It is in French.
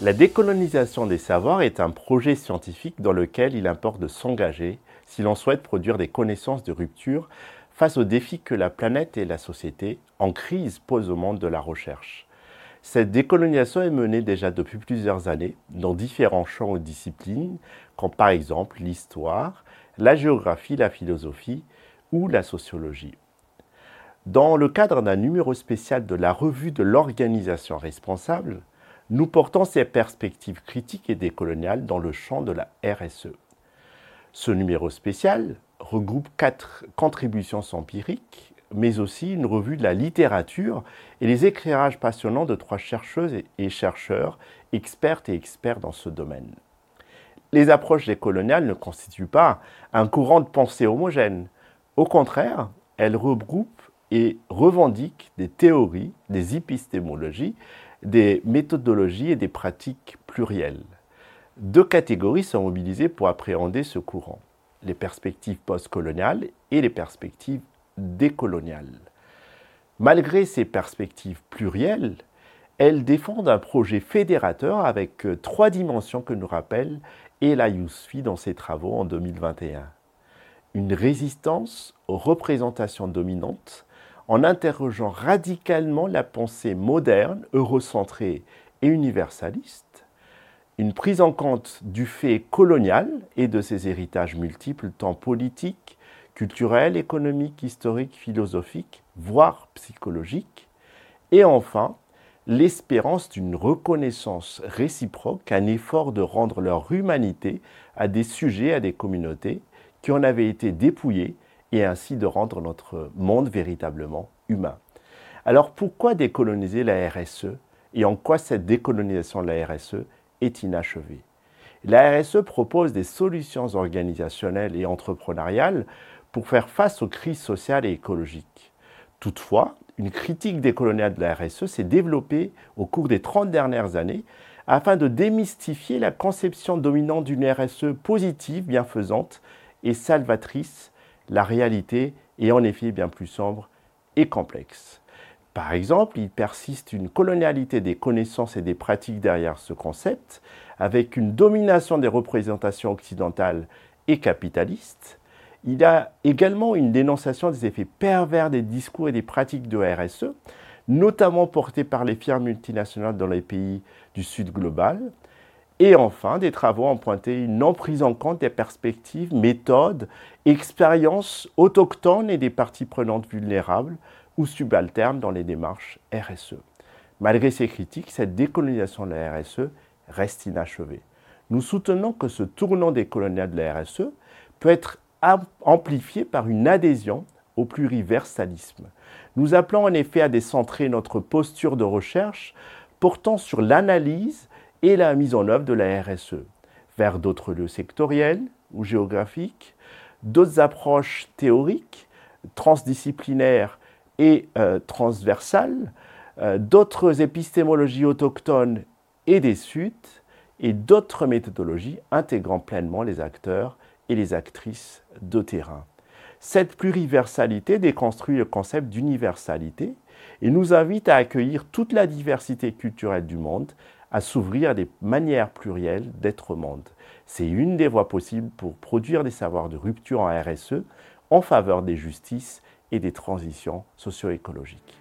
La décolonisation des savoirs est un projet scientifique dans lequel il importe de s'engager si l'on souhaite produire des connaissances de rupture face aux défis que la planète et la société en crise posent au monde de la recherche. Cette décolonisation est menée déjà depuis plusieurs années dans différents champs ou disciplines, comme par exemple l'histoire, la géographie, la philosophie ou la sociologie. Dans le cadre d'un numéro spécial de la revue de l'organisation responsable, nous portons ces perspectives critiques et décoloniales dans le champ de la RSE. Ce numéro spécial regroupe quatre contributions empiriques, mais aussi une revue de la littérature et les éclairages passionnants de trois chercheuses et chercheurs, expertes et experts dans ce domaine. Les approches décoloniales ne constituent pas un courant de pensée homogène. Au contraire, elles regroupent et revendiquent des théories, des épistémologies, des méthodologies et des pratiques plurielles. Deux catégories sont mobilisées pour appréhender ce courant, les perspectives postcoloniales et les perspectives décoloniales. Malgré ces perspectives plurielles, elles défendent un projet fédérateur avec euh, trois dimensions que nous rappelle Ela Yousfi dans ses travaux en 2021. Une résistance aux représentations dominantes en interrogeant radicalement la pensée moderne, eurocentrée et universaliste, une prise en compte du fait colonial et de ses héritages multiples, tant politiques, culturels, économiques, historiques, philosophiques, voire psychologiques, et enfin l'espérance d'une reconnaissance réciproque, un effort de rendre leur humanité à des sujets, à des communautés qui en avaient été dépouillés et ainsi de rendre notre monde véritablement humain. Alors pourquoi décoloniser la RSE et en quoi cette décolonisation de la RSE est inachevée? La RSE propose des solutions organisationnelles et entrepreneuriales pour faire face aux crises sociales et écologiques. Toutefois, une critique décoloniale de la RSE s'est développée au cours des 30 dernières années afin de démystifier la conception dominante d'une RSE positive, bienfaisante et salvatrice la réalité est en effet bien plus sombre et complexe. Par exemple, il persiste une colonialité des connaissances et des pratiques derrière ce concept, avec une domination des représentations occidentales et capitalistes. Il y a également une dénonciation des effets pervers des discours et des pratiques de RSE, notamment portés par les firmes multinationales dans les pays du Sud global, et enfin, des travaux pointé une non prise en compte des perspectives, méthodes, expériences autochtones et des parties prenantes vulnérables ou subalternes dans les démarches RSE. Malgré ces critiques, cette décolonisation de la RSE reste inachevée. Nous soutenons que ce tournant décolonial de la RSE peut être amplifié par une adhésion au pluriversalisme. Nous appelons en effet à décentrer notre posture de recherche portant sur l'analyse et la mise en œuvre de la RSE vers d'autres lieux sectoriels ou géographiques, d'autres approches théoriques, transdisciplinaires et euh, transversales, euh, d'autres épistémologies autochtones et des suites, et d'autres méthodologies intégrant pleinement les acteurs et les actrices de terrain. Cette pluriversalité déconstruit le concept d'universalité et nous invite à accueillir toute la diversité culturelle du monde à s'ouvrir à des manières plurielles d'être monde. C'est une des voies possibles pour produire des savoirs de rupture en RSE en faveur des justices et des transitions socio-écologiques.